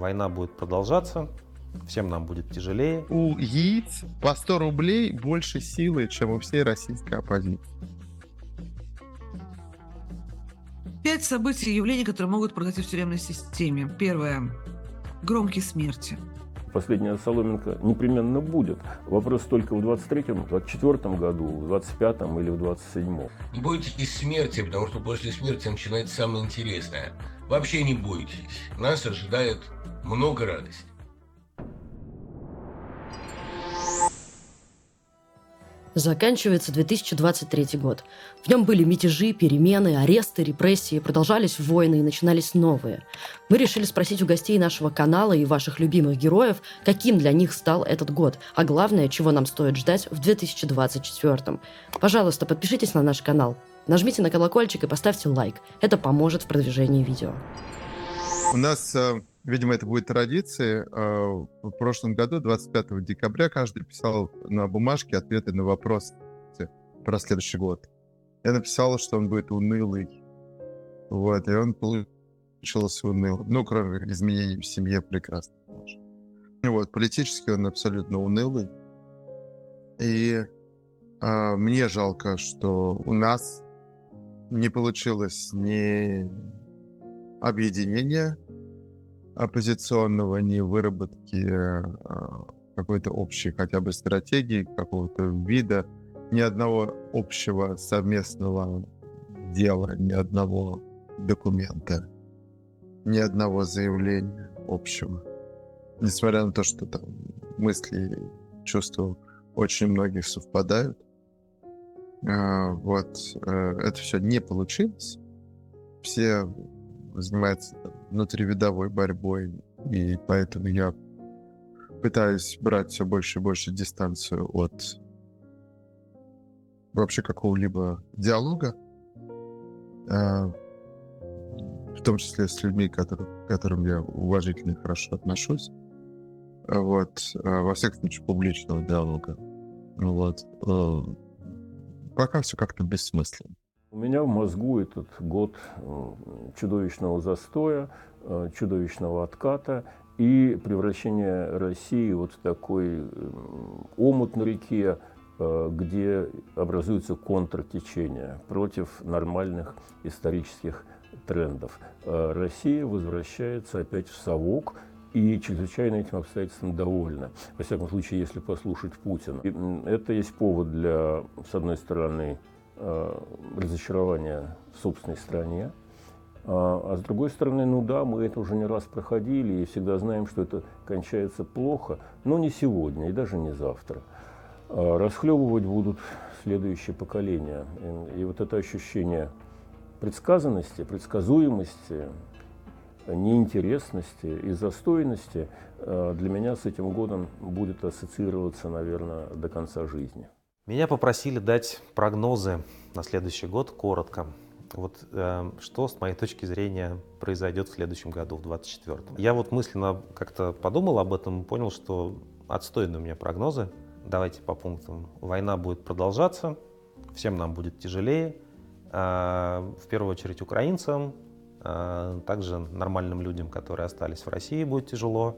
война будет продолжаться, всем нам будет тяжелее. У яиц по 100 рублей больше силы, чем у всей российской оппозиции. Пять событий и явлений, которые могут произойти в тюремной системе. Первое. Громкие смерти. Последняя соломинка непременно будет. Вопрос только в 23-м, 24-м году, в 25-м или в 27-м. Не бойтесь смерти, потому что после смерти начинается самое интересное. Вообще не бойтесь. Нас ожидает много радости. Заканчивается 2023 год. В нем были мятежи, перемены, аресты, репрессии, продолжались войны и начинались новые. Мы решили спросить у гостей нашего канала и ваших любимых героев, каким для них стал этот год, а главное, чего нам стоит ждать в 2024. Пожалуйста, подпишитесь на наш канал, нажмите на колокольчик и поставьте лайк. Это поможет в продвижении видео. У нас э, Видимо, это будет традицией. А, в прошлом году, 25 декабря, каждый писал на бумажке ответы на вопросы про следующий год. Я написал, что он будет унылый. Вот, и он получился унылым. Ну, кроме изменений в семье, прекрасно. Вот, политически он абсолютно унылый. И а, мне жалко, что у нас не получилось ни объединения оппозиционного, ни выработки э, какой-то общей хотя бы стратегии, какого-то вида, ни одного общего совместного дела, ни одного документа, ни одного заявления общего. Несмотря на то, что там мысли чувства очень многих совпадают, вот, э, это все не получилось. Все занимаются внутривидовой борьбой, и поэтому я пытаюсь брать все больше и больше дистанцию от вообще какого-либо диалога, э, в том числе с людьми, к которым я уважительно и хорошо отношусь. Вот, э, во всяком случае, публичного диалога. Вот. Э, пока все как-то бессмысленно. У меня в мозгу этот год э, чудовищного застоя, э, чудовищного отката и превращения России вот в такой э, омут на реке, где образуется контртечение против нормальных исторических трендов. Россия возвращается опять в совок, и чрезвычайно этим обстоятельством довольна. Во всяком случае, если послушать Путина. И это есть повод для, с одной стороны, Э, разочарования в собственной стране. А, а с другой стороны, ну да, мы это уже не раз проходили и всегда знаем, что это кончается плохо, но не сегодня и даже не завтра. А расхлебывать будут следующие поколения. И, и вот это ощущение предсказанности, предсказуемости, неинтересности и застойности э, для меня с этим годом будет ассоциироваться, наверное, до конца жизни. Меня попросили дать прогнозы на следующий год коротко. Вот э, что, с моей точки зрения, произойдет в следующем году, в 2024. Я вот мысленно как-то подумал об этом понял, что отстойные у меня прогнозы. Давайте по пунктам. Война будет продолжаться, всем нам будет тяжелее. Э, в первую очередь украинцам, также нормальным людям, которые остались в России, будет тяжело.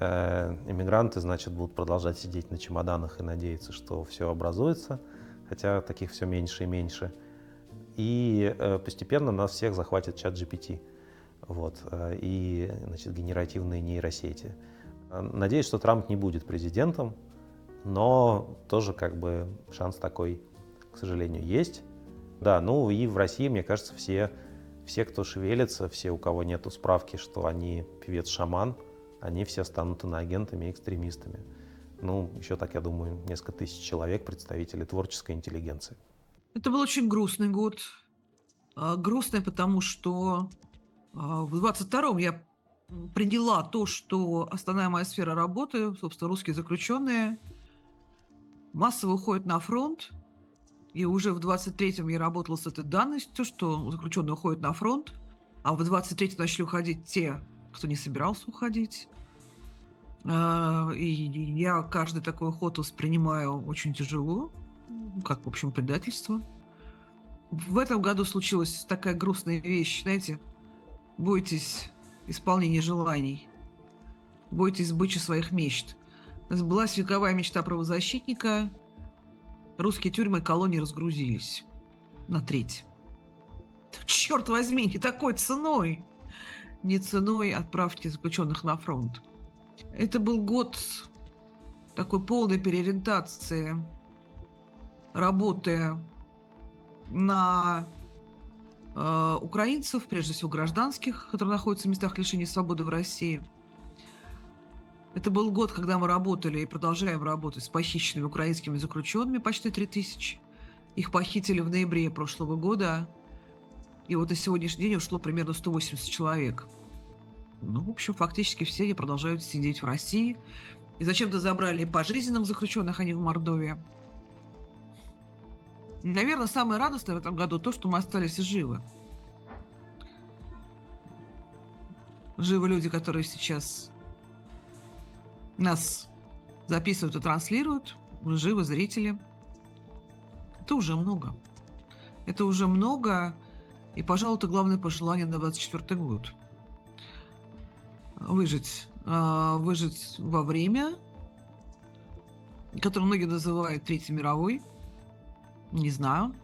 Э, иммигранты, значит, будут продолжать сидеть на чемоданах и надеяться, что все образуется, хотя таких все меньше и меньше. И э, постепенно нас всех захватит чат GPT вот, э, и значит, генеративные нейросети. Надеюсь, что Трамп не будет президентом, но тоже как бы шанс такой, к сожалению, есть. Да, ну и в России, мне кажется, все, все кто шевелится, все, у кого нет справки, что они певец-шаман – они все станут иноагентами и экстремистами. Ну, еще так, я думаю, несколько тысяч человек, представители творческой интеллигенции. Это был очень грустный год. А, грустный, потому что а, в 22-м я приняла то, что основная моя сфера работы, собственно, русские заключенные, массово уходят на фронт. И уже в 23-м я работала с этой данностью, что заключенные уходят на фронт, а в 23-м начали уходить те, кто не собирался уходить. А, и я каждый такой ход воспринимаю очень тяжело, как, в общем, предательство. В этом году случилась такая грустная вещь, знаете, бойтесь исполнения желаний. бойтесь сбычи своих мечт. Сбылась вековая мечта правозащитника. Русские тюрьмы и колонии разгрузились на треть. Черт возьми, не такой ценой. Не ценой отправки заключенных на фронт. Это был год такой полной переориентации работы на э, украинцев, прежде всего гражданских, которые находятся в местах лишения свободы в России. Это был год, когда мы работали и продолжаем работать с похищенными украинскими заключенными, почти 3000. Их похитили в ноябре прошлого года. И вот на сегодняшний день ушло примерно 180 человек. Ну, в общем, фактически все они продолжают сидеть в России. И зачем-то забрали пожизненных заключенных, а не в Мордовии. Наверное, самое радостное в этом году то, что мы остались живы. Живы люди, которые сейчас нас записывают и транслируют. Живы зрители. Это уже много. Это уже много. И, пожалуй, это главное пожелание на 24 год. Выжить. А, выжить во время, которое многие называют Третьей мировой – не знаю.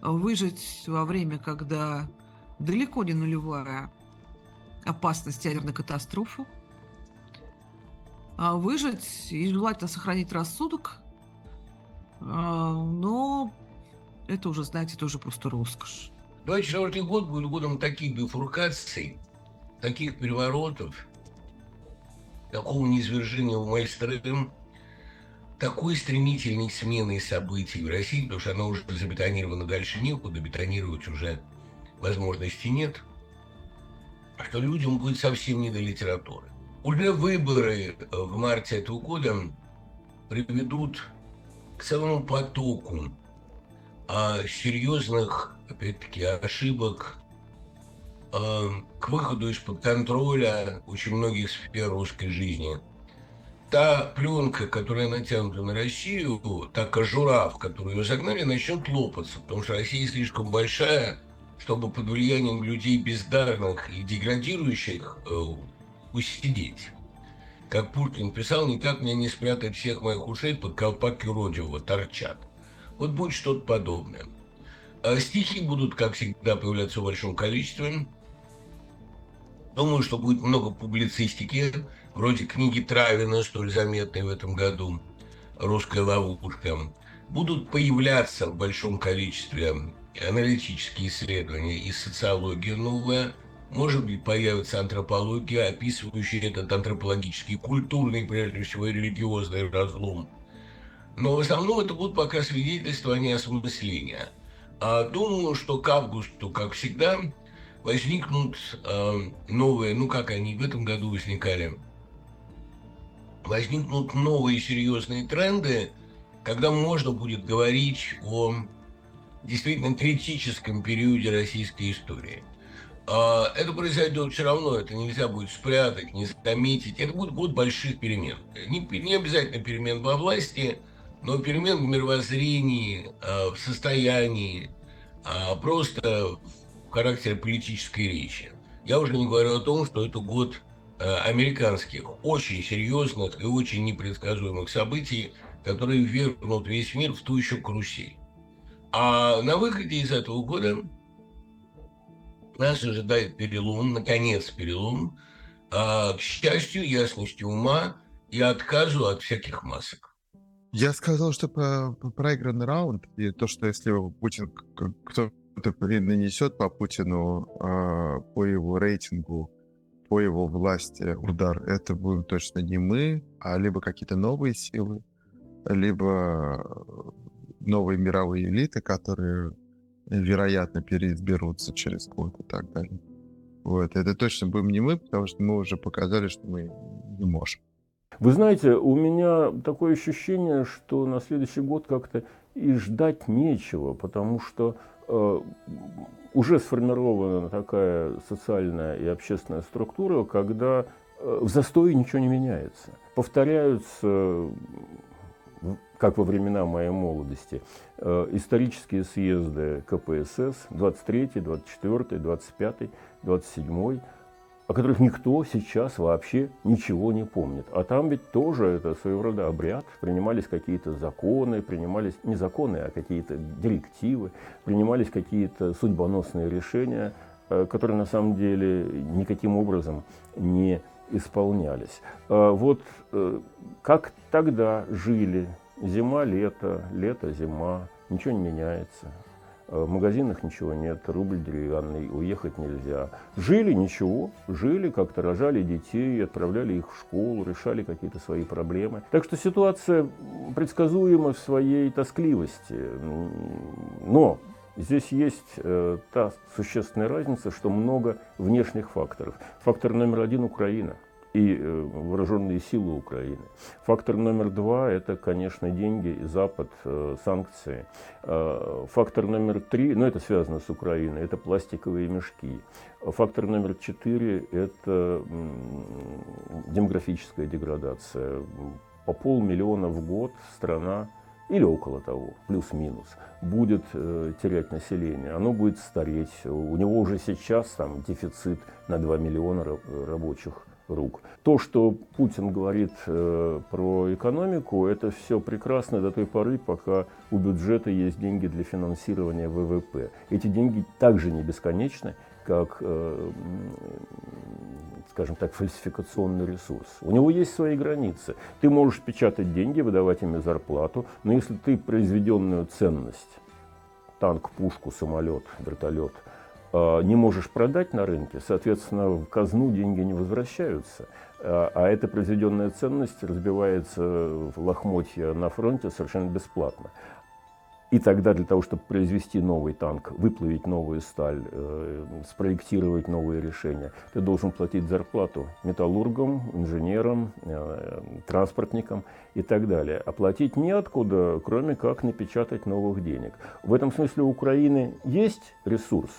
Выжить во время, когда далеко не нулевая опасность ядерной катастрофы. А выжить и желательно сохранить рассудок. А, но это уже, знаете, тоже просто роскошь. 24 год будет годом таких бифуркаций, таких переворотов, такого низвержения в майстрым, такой стремительной смены событий в России, потому что она уже забетонирована дальше некуда, бетонировать уже возможности нет, что людям будет совсем не до литературы. Уже выборы э, в марте этого года приведут к целому потоку а, серьезных, опять-таки, ошибок, а, к выходу из-под контроля очень многих сфер русской жизни – та пленка, которая натянута на Россию, та кожура, в которую ее загнали, начнет лопаться, потому что Россия слишком большая, чтобы под влиянием людей бездарных и деградирующих э, усидеть. Как Пушкин писал, никак мне не спрятать всех моих ушей под колпак юродивого, торчат. Вот будет что-то подобное. А стихи будут, как всегда, появляться в большом количестве. Думаю, что будет много публицистики, вроде книги Травина, столь заметной в этом году, «Русская ловушка», будут появляться в большом количестве аналитические исследования и социология новая, может быть, появится антропология, описывающая этот антропологический, культурный, прежде всего, и религиозный разлом. Но в основном это будут пока свидетельства, а не осмысления. А думаю, что к августу, как всегда, возникнут э, новые, ну как они в этом году возникали, возникнут новые серьезные тренды, когда можно будет говорить о действительно критическом периоде российской истории. А, это произойдет все равно, это нельзя будет спрятать, не заметить. Это будет год больших перемен. Не, не обязательно перемен во власти, но перемен в мировоззрении, а, в состоянии, а, просто в характере политической речи. Я уже не говорю о том, что это год американских очень серьезных и очень непредсказуемых событий, которые ввергнут весь мир в ту еще карусель. А на выходе из этого года нас ожидает перелом, наконец перелом, а, к счастью, ясности ума и отказу от всяких масок. Я сказал, что по, по проигранный раунд, и то, что если Путин кто-то нанесет по Путину, а, по его рейтингу, по его власти удар, это будем точно не мы, а либо какие-то новые силы, либо новые мировые элиты, которые, вероятно, переизберутся через год и так далее. Вот. Это точно будем не мы, потому что мы уже показали, что мы не можем. Вы знаете, у меня такое ощущение, что на следующий год как-то и ждать нечего, потому что э, уже сформирована такая социальная и общественная структура, когда э, в застое ничего не меняется. Повторяются, как во времена моей молодости, э, исторические съезды КПСС 23, 24, 25, 27. о которых никто сейчас вообще ничего не помнит. А там ведь тоже это своего рода обряд. Принимались какие-то законы, принимались не законы, а какие-то директивы, принимались какие-то судьбоносные решения, э, которые на самом деле никаким образом не исполнялись. А вот э, как тогда жили зима, лето, лето, зима, ничего не меняется. Э, в магазинах ничего нет, рубль деревянный, уехать нельзя. Жили ничего, жили, как-то рожали детей, отправляли их в школу, решали какие-то свои проблемы. Так что ситуация предсказуема в своей тоскливости. Но Здесь есть э, та существенная разница, что много внешних факторов. Фактор номер один – Украина – и э, вооруженные силы Украины. Фактор номер два – это, конечно, деньги, Запад, э, санкции. Э, фактор номер три, ну это связано с Украиной, это пластиковые мешки. Фактор номер четыре – это демографическая деградация. По полмиллиона в год страна или около того, плюс-минус, будет э, терять население, оно будет стареть. У него уже сейчас там дефицит на 2 миллиона рабочих рук. То, что Путин говорит э, про экономику, это все прекрасно до той поры, пока у бюджета есть деньги для финансирования ВВП. Эти деньги также не бесконечны, как, э, скажем так, фальсификационный ресурс. У него есть свои границы. Ты можешь печатать деньги, выдавать ими зарплату, но если ты произведенную ценность, танк, пушку, самолет, вертолет – а, не можешь продать на рынке, соответственно, в казну деньги не возвращаются. А, а эта произведенная ценность разбивается в лохмотья на фронте совершенно бесплатно. И тогда для того, чтобы произвести новый танк, выплавить новую сталь, э, спроектировать новые решения, ты должен платить зарплату металлургам, инженерам, э, транспортникам и так далее. А платить неоткуда, кроме как напечатать новых денег. В этом смысле у Украины есть ресурс,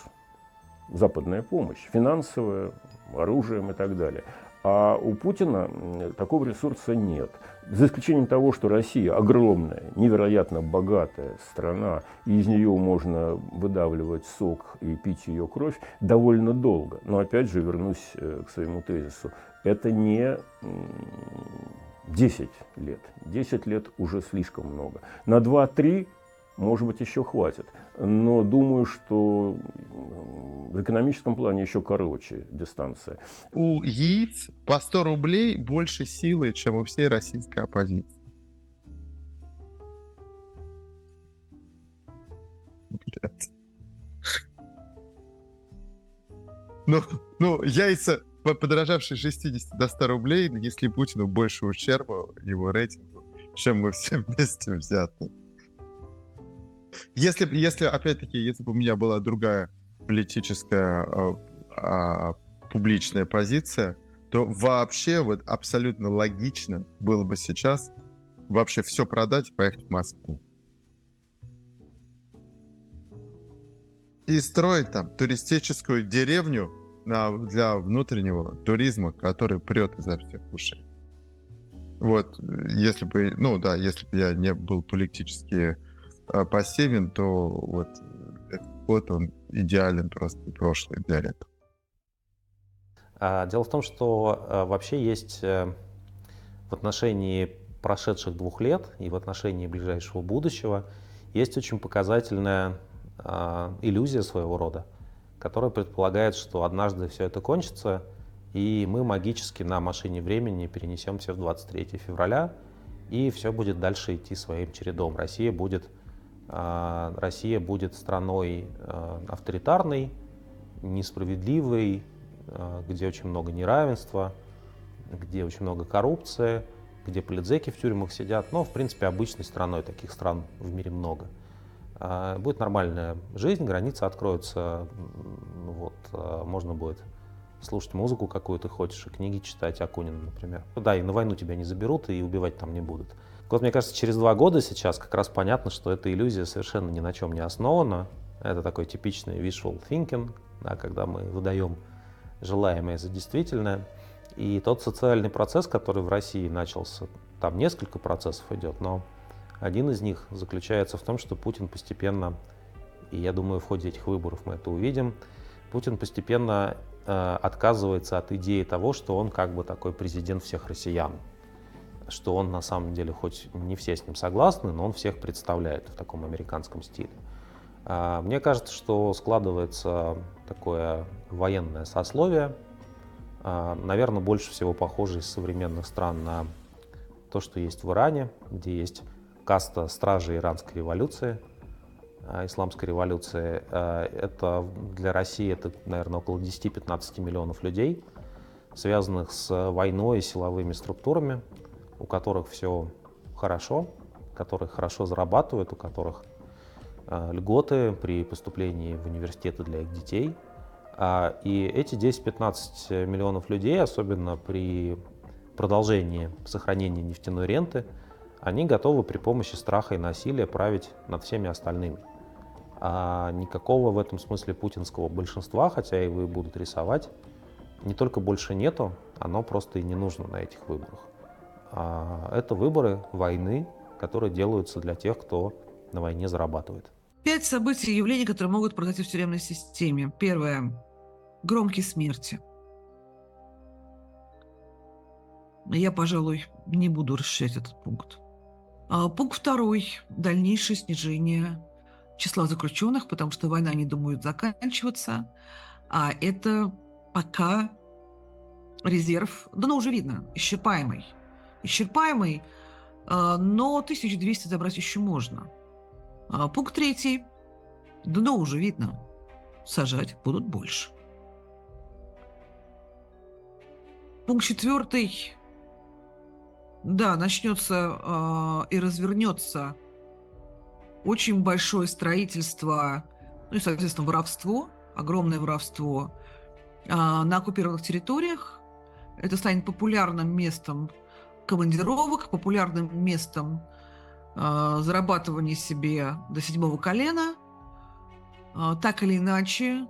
западная помощь, финансовая, оружием и так далее. А у Путина такого ресурса нет. За исключением того, что Россия огромная, невероятно богатая страна, и из нее можно выдавливать сок и пить ее кровь довольно долго. Но опять же вернусь э, к своему тезису. Это не 10 лет. 10 лет уже слишком много. На 2-3 может быть, еще хватит. Но думаю, что в экономическом плане еще короче дистанция. У яиц по 100 рублей больше силы, чем у всей российской оппозиции. Ну, ну, яйца, подорожавшие 60 до 100 рублей, если Путину больше ущерба его рейтингу, чем мы все вместе взяты. Если, если опять-таки, если бы у меня была другая политическая а, а, публичная позиция, то вообще вот абсолютно логично было бы сейчас вообще все продать и поехать в Москву. И строить там туристическую деревню на, для внутреннего туризма, который прет изо всех ушей. Вот, если бы, ну да, если бы я не был политически пассивен, то вот год он идеален просто прошлый для этого. А, дело в том, что а, вообще есть э, в отношении прошедших двух лет и в отношении ближайшего будущего есть очень показательная иллюзия своего рода, которая предполагает, что однажды все это кончится, и мы магически на машине времени перенесемся в 23 февраля, и все будет дальше идти своим чередом. Россия будет а, Россия будет страной а, авторитарной, несправедливой, а, где очень много неравенства, где очень много коррупции, где политзеки в тюрьмах сидят. Но, в принципе, обычной страной таких стран в мире много. Будет нормальная жизнь, границы откроются, вот, можно будет слушать музыку, какую ты хочешь, и книги читать Акунина, например. Да, и на войну тебя не заберут, и убивать там не будут. Вот мне кажется, через два года сейчас как раз понятно, что эта иллюзия совершенно ни на чем не основана. Это такой типичный visual thinking, да, когда мы выдаем желаемое за действительное. И тот социальный процесс, который в России начался, там несколько процессов идет, но один из них заключается в том, что Путин постепенно, и я думаю, в ходе этих выборов мы это увидим, Путин постепенно э, отказывается от идеи того, что он как бы такой президент всех россиян. Что он на самом деле, хоть не все с ним согласны, но он всех представляет в таком американском стиле. А, мне кажется, что складывается такое военное сословие, а, наверное, больше всего похоже из современных стран на то, что есть в Иране, где есть каста стражей иранской революции, а, исламской революции. Это для России это, наверное, около 10-15 миллионов людей, связанных с войной и силовыми структурами, у которых все хорошо, которые хорошо зарабатывают, у которых Э, льготы при поступлении в университеты для их детей. А, и эти 10-15 миллионов людей, особенно при продолжении сохранения нефтяной ренты, они готовы при помощи страха и насилия править над всеми остальными. А никакого в этом смысле путинского большинства, хотя его и будут рисовать, не только больше нету, оно просто и не нужно на этих выборах. А это выборы войны, которые делаются для тех, кто на войне зарабатывает. Пять событий и явлений, которые могут произойти в тюремной системе. Первое. Громкие смерти. Я, пожалуй, не буду расширять этот пункт. А, пункт второй. Дальнейшее снижение числа заключенных, потому что война не думает заканчиваться. А это пока резерв, да ну уже видно, исчерпаемый. Исчерпаемый, а, но 1200 забрать еще можно – а пункт третий. Дно уже видно. Сажать будут больше. Пункт четвертый. Да, начнется э, и развернется очень большое строительство, ну и, соответственно, воровство, огромное воровство э, на оккупированных территориях. Это станет популярным местом командировок, популярным местом э, зарабатывание себе до седьмого колена. Э, так или иначе,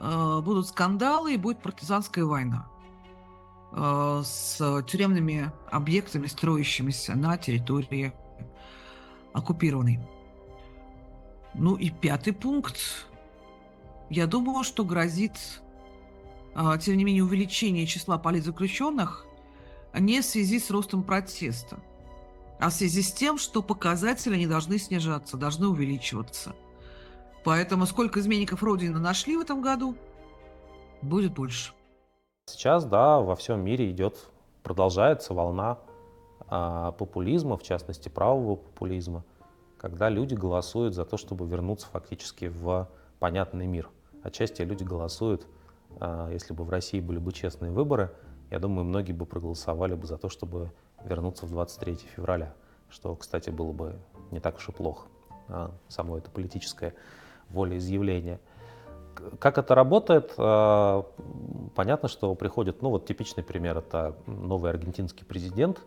э, будут скандалы и будет партизанская война э, с тюремными объектами, строящимися на территории оккупированной. Ну и пятый пункт. Я думаю, что грозит, э, тем не менее, увеличение числа политзаключенных не в связи с ростом протеста – а в связи с тем, что показатели не должны снижаться, должны увеличиваться. Поэтому сколько изменников Родины нашли в этом году, будет больше. Сейчас, да, во всем мире идет, продолжается волна а, популизма, в частности правого популизма, когда люди голосуют за то, чтобы вернуться фактически в понятный мир. Отчасти люди голосуют, а, если бы в России были бы честные выборы, я думаю, многие бы проголосовали бы за то, чтобы вернуться в 23 февраля, что, кстати, было бы не так уж и плохо, а само это политическое волеизъявление. Как это работает? А, понятно, что приходит, ну вот типичный пример, это новый аргентинский президент,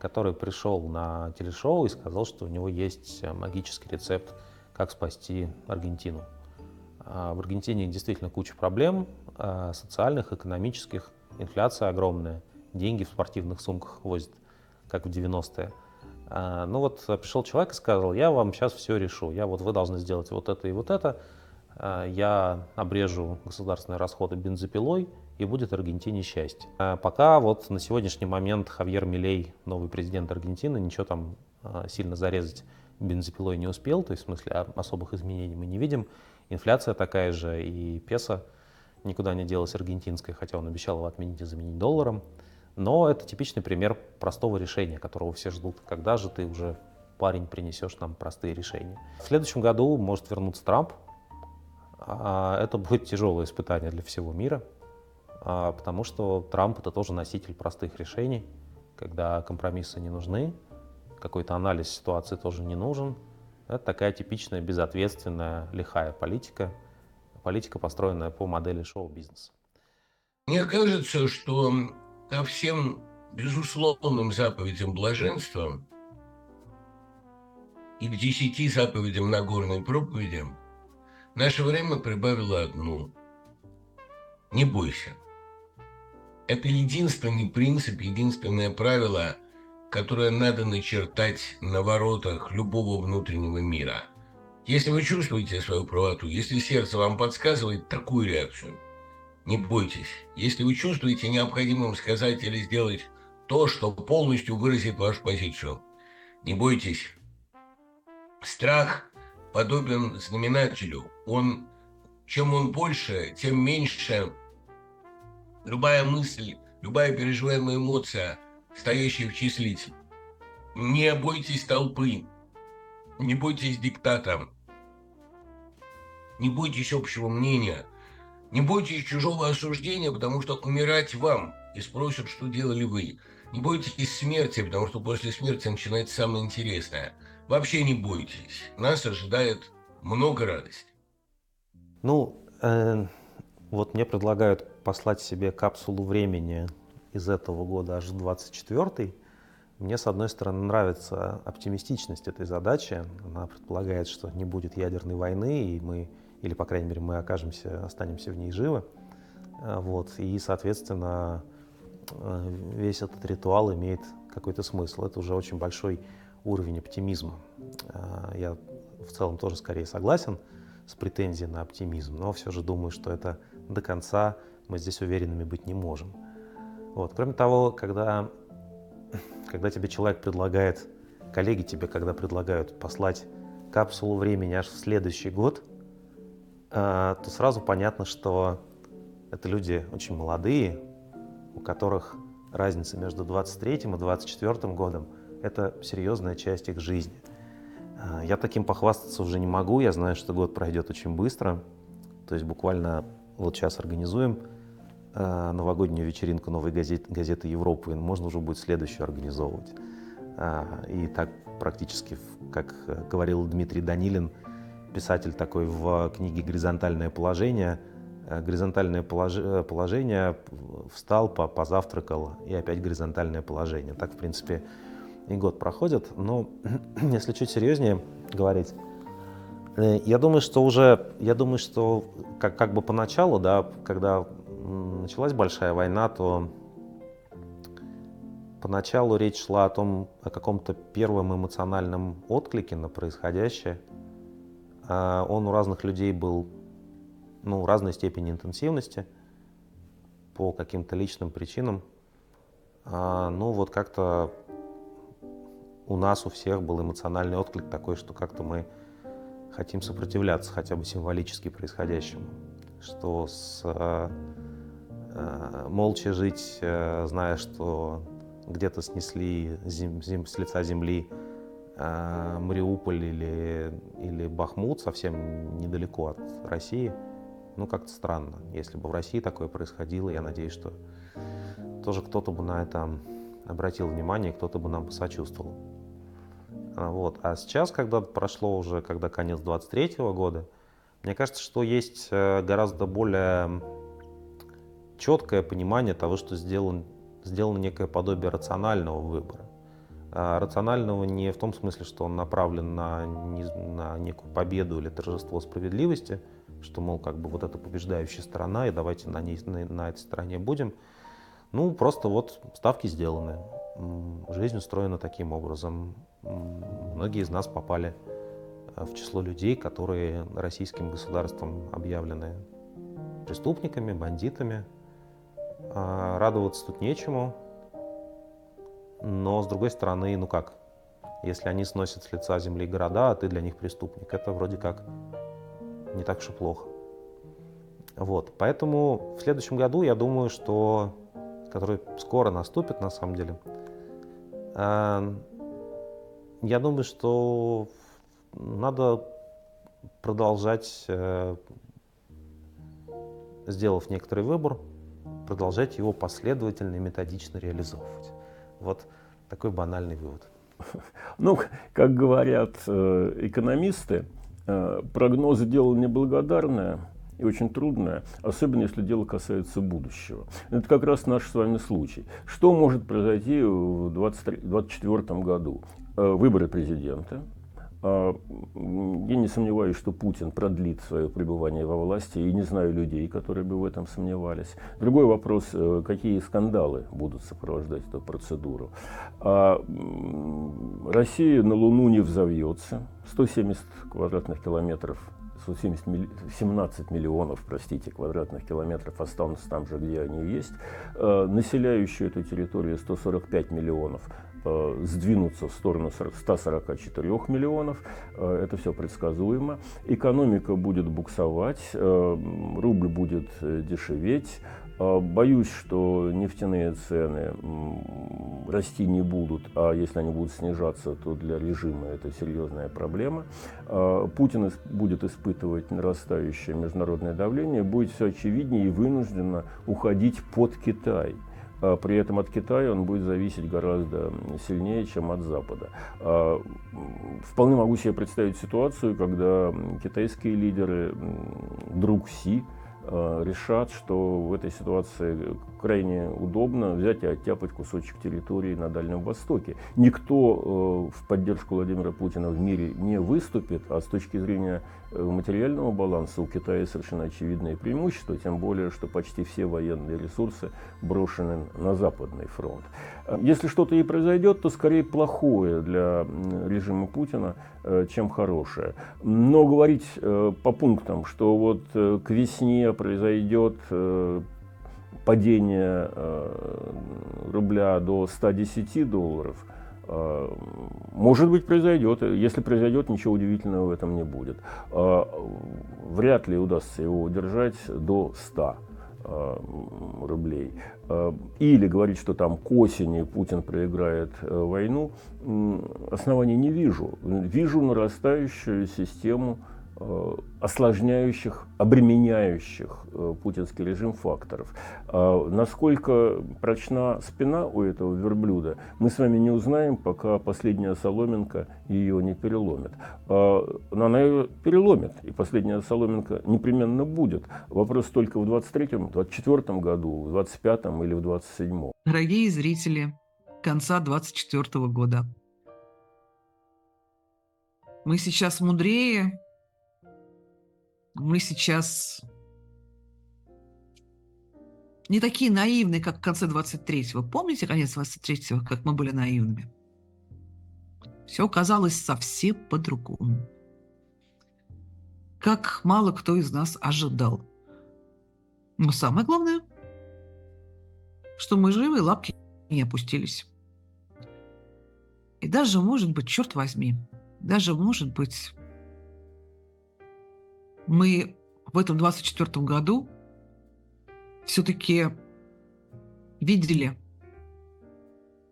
который пришел на телешоу и сказал, что у него есть магический рецепт, как спасти Аргентину. А, в Аргентине действительно куча проблем социальных, экономических, инфляция огромная, деньги в спортивных сумках возят – как в 90-е. А, ну вот пришел человек и сказал, я вам сейчас все решу, я вот вы должны сделать вот это и вот это, а, я обрежу государственные расходы бензопилой, и будет Аргентине счастье. А пока вот на сегодняшний момент Хавьер Милей, новый президент Аргентины, ничего там а, сильно зарезать бензопилой не успел, то есть в смысле особых изменений мы не видим. Инфляция такая же, и песо никуда не делась аргентинской, хотя он обещал его отменить и заменить долларом. Но это типичный пример простого решения, которого все ждут. Когда же ты уже, парень, принесешь нам простые решения? В следующем году может вернуться Трамп. А, это будет тяжелое испытание для всего мира, а, потому что Трамп это тоже носитель простых решений, когда компромиссы не нужны, какой-то анализ ситуации тоже не нужен. Это такая типичная, безответственная, лихая политика, политика, построенная по модели шоу-бизнеса. Мне кажется, что ко всем безусловным заповедям блаженства и к десяти заповедям Нагорной проповеди наше время прибавило одну. Не бойся. Это единственный принцип, единственное правило, которое надо начертать на воротах любого внутреннего мира. Если вы чувствуете свою правоту, если сердце вам подсказывает такую реакцию, не бойтесь. Если вы чувствуете необходимым сказать или сделать то, что полностью выразит вашу позицию, не бойтесь. Страх подобен знаменателю. Он, чем он больше, тем меньше любая мысль, любая переживаемая эмоция, стоящая в числитель. Не бойтесь толпы, не бойтесь диктата, не бойтесь общего мнения, не бойтесь чужого осуждения, потому что умирать вам и спросят, что делали вы. Не бойтесь смерти, потому что после смерти начинается самое интересное. Вообще не бойтесь. Нас ожидает много радости. Ну, э, вот мне предлагают послать себе капсулу времени из этого года аж 24 мне, с одной стороны, нравится оптимистичность этой задачи. Она предполагает, что не будет ядерной войны, и мы, или, по крайней мере, мы окажемся, останемся в ней живы. Э, вот. И, соответственно, э, весь этот ритуал имеет какой-то смысл. Это уже очень большой уровень оптимизма. Э, я в целом тоже скорее согласен с претензией на оптимизм, но все же думаю, что это до конца мы здесь уверенными быть не можем. Вот. Кроме того, когда, когда тебе человек предлагает, коллеги тебе когда предлагают послать капсулу времени аж в следующий год, то сразу понятно, что это люди очень молодые, у которых разница между 23 и 24 годом – это серьезная часть их жизни. А, я таким похвастаться уже не могу, я знаю, что год пройдет очень быстро. То есть буквально вот сейчас организуем а, новогоднюю вечеринку новой газеты, газеты Европы, можно уже будет следующую организовывать. И так практически, как говорил Дмитрий Данилин, писатель такой в книге «Горизонтальное положение», Э, горизонтальное э, положение, встал, позавтракал, и опять горизонтальное положение. Так, в принципе, и год проходит. Но если чуть серьезнее говорить, э, я думаю, что уже, я думаю, что как, как бы поначалу, да, когда началась большая война, то поначалу речь шла о том, о каком-то первом эмоциональном отклике на происходящее. А он у разных людей был ну, разной степени интенсивности по каким-то личным причинам. А, ну, вот как-то у нас, у всех был эмоциональный отклик такой, что как-то мы хотим сопротивляться хотя бы символически происходящему. Что с, э, э, молча жить, э, зная, что где-то снесли зем, зем, с лица земли э, Мариуполь или, или Бахмут, совсем недалеко от России – ну, как-то странно. Если бы в России такое происходило, я надеюсь, что тоже кто-то бы на это обратил внимание, кто-то бы нам посочувствовал. А, вот. А сейчас, когда прошло уже, когда конец 23 -го года, мне кажется, что есть э, гораздо более четкое понимание того, что сделан, сделано некое подобие рационального выбора. А рационального не в том смысле, что он направлен на, на некую победу или торжество справедливости – что, мол, как бы вот это побеждающая сторона, и давайте на, ней, на, на этой стороне будем. Ну, просто вот ставки сделаны. Жизнь устроена таким образом. Многие из нас попали э, в число людей, которые российским государством объявлены преступниками, бандитами. А радоваться тут нечему. Но, с другой стороны, ну как, если они сносят с лица земли города, а ты для них преступник, это вроде как не так уж и плохо. Вот, поэтому в следующем году я думаю, что, который скоро наступит на самом деле, э, я думаю, что надо продолжать, э, сделав некоторый выбор, продолжать его последовательно и методично реализовывать. Вот такой банальный вывод. Ну, как говорят э, экономисты, Э, прогнозы дело неблагодарное и очень трудное, особенно если дело касается будущего. Это как раз наш с вами случай. Что может произойти в 2024 году? Э, выборы президента, я не сомневаюсь, что Путин продлит свое пребывание во власти, и не знаю людей, которые бы в этом сомневались. Другой вопрос, э, какие скандалы будут сопровождать эту процедуру. А Россия на Луну не взовьется. 170 квадратных километров 170 милли- 17 миллионов, простите, квадратных километров останутся там же, где они есть. Э, Населяющие эту территорию 145 миллионов э, сдвинутся в сторону 40 144 миллионов. Э, Это все предсказуемо. Экономика будет буксовать, э, рубль будет дешеветь. Боюсь, что нефтяные цены расти не будут, а если они будут снижаться, то для режима это серьезная проблема. Путин будет испытывать нарастающее международное давление, будет все очевиднее и вынужденно уходить под Китай. А При этом от Китая он будет зависеть гораздо сильнее, чем от Запада. А, Вполне могу себе представить ситуацию, когда китайские лидеры, друг Си, э, решат, что в этой ситуации крайне удобно взять и оттяпать кусочек территории на Дальнем Востоке. Никто э, в поддержку Владимира Путина в мире не выступит, а с точки зрения материального баланса у Китая совершенно очевидное преимущество, тем более, что почти все военные ресурсы брошены на Западный фронт. Э, Если что-то и произойдет, то скорее плохое для режима Путина, э, чем хорошее. Но говорить э, по пунктам, что вот э, к весне произойдет э, падение э, рубля до 110 долларов, э, может быть, произойдет. Если произойдет, ничего удивительного в этом не будет. Э, Вряд ли удастся его удержать до 100 э, рублей. Э, Или говорить, что там к осени Путин проиграет э, войну, оснований не вижу. Вижу нарастающую систему э, осложняющих, обременяющих э, путинский режим факторов. А Насколько прочна спина у этого верблюда, мы с вами не узнаем, пока последняя соломинка ее не переломит. А, Но она ее переломит, и последняя соломинка непременно будет. Вопрос только в 23-м, 24 году, в 25-м или в 27-м. Дорогие зрители конца 24 года, мы сейчас мудрее, мы сейчас не такие наивные, как в конце 23-го. Помните конец 23-го, как мы были наивными? Все казалось совсем по-другому. Как мало кто из нас ожидал. Но самое главное, что мы живы, лапки не опустились. И даже, может быть, черт возьми, даже, может быть, мы в этом 24 году все-таки видели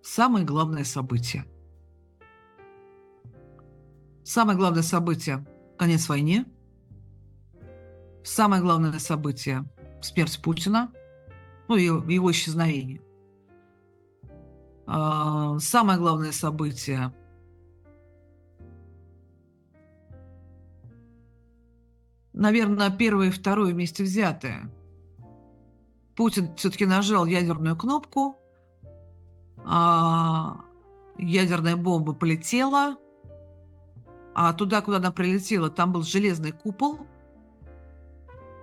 самое главное событие. Самое главное событие – конец войне. Самое главное событие – смерть Путина, ну и его исчезновение. А, Самое главное событие наверное, первое и второе вместе взятое. Путин все-таки нажал ядерную кнопку, а ядерная бомба полетела, а туда, куда она прилетела, там был железный купол,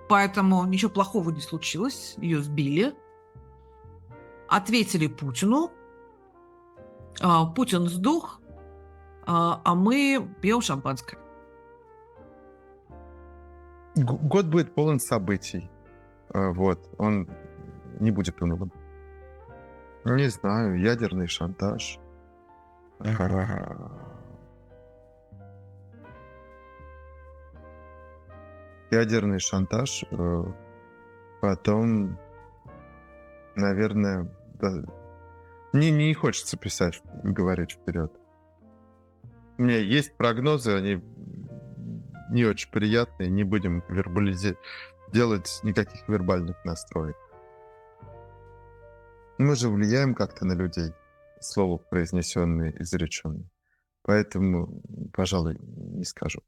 поэтому ничего плохого не случилось, ее сбили, ответили Путину, а, Путин сдох, а а мы пьем шампанское. Год будет полон событий. Э, Вот, он не будет унылым. Не знаю, ядерный шантаж. Ядерный шантаж. э, Потом, наверное, да, мне не хочется писать, говорить вперед. У меня есть прогнозы, они не очень приятные, не будем вербализи... делать никаких вербальных настроек. Мы же влияем как-то на людей, слово произнесенное, изреченное. Поэтому, пожалуй, не скажу.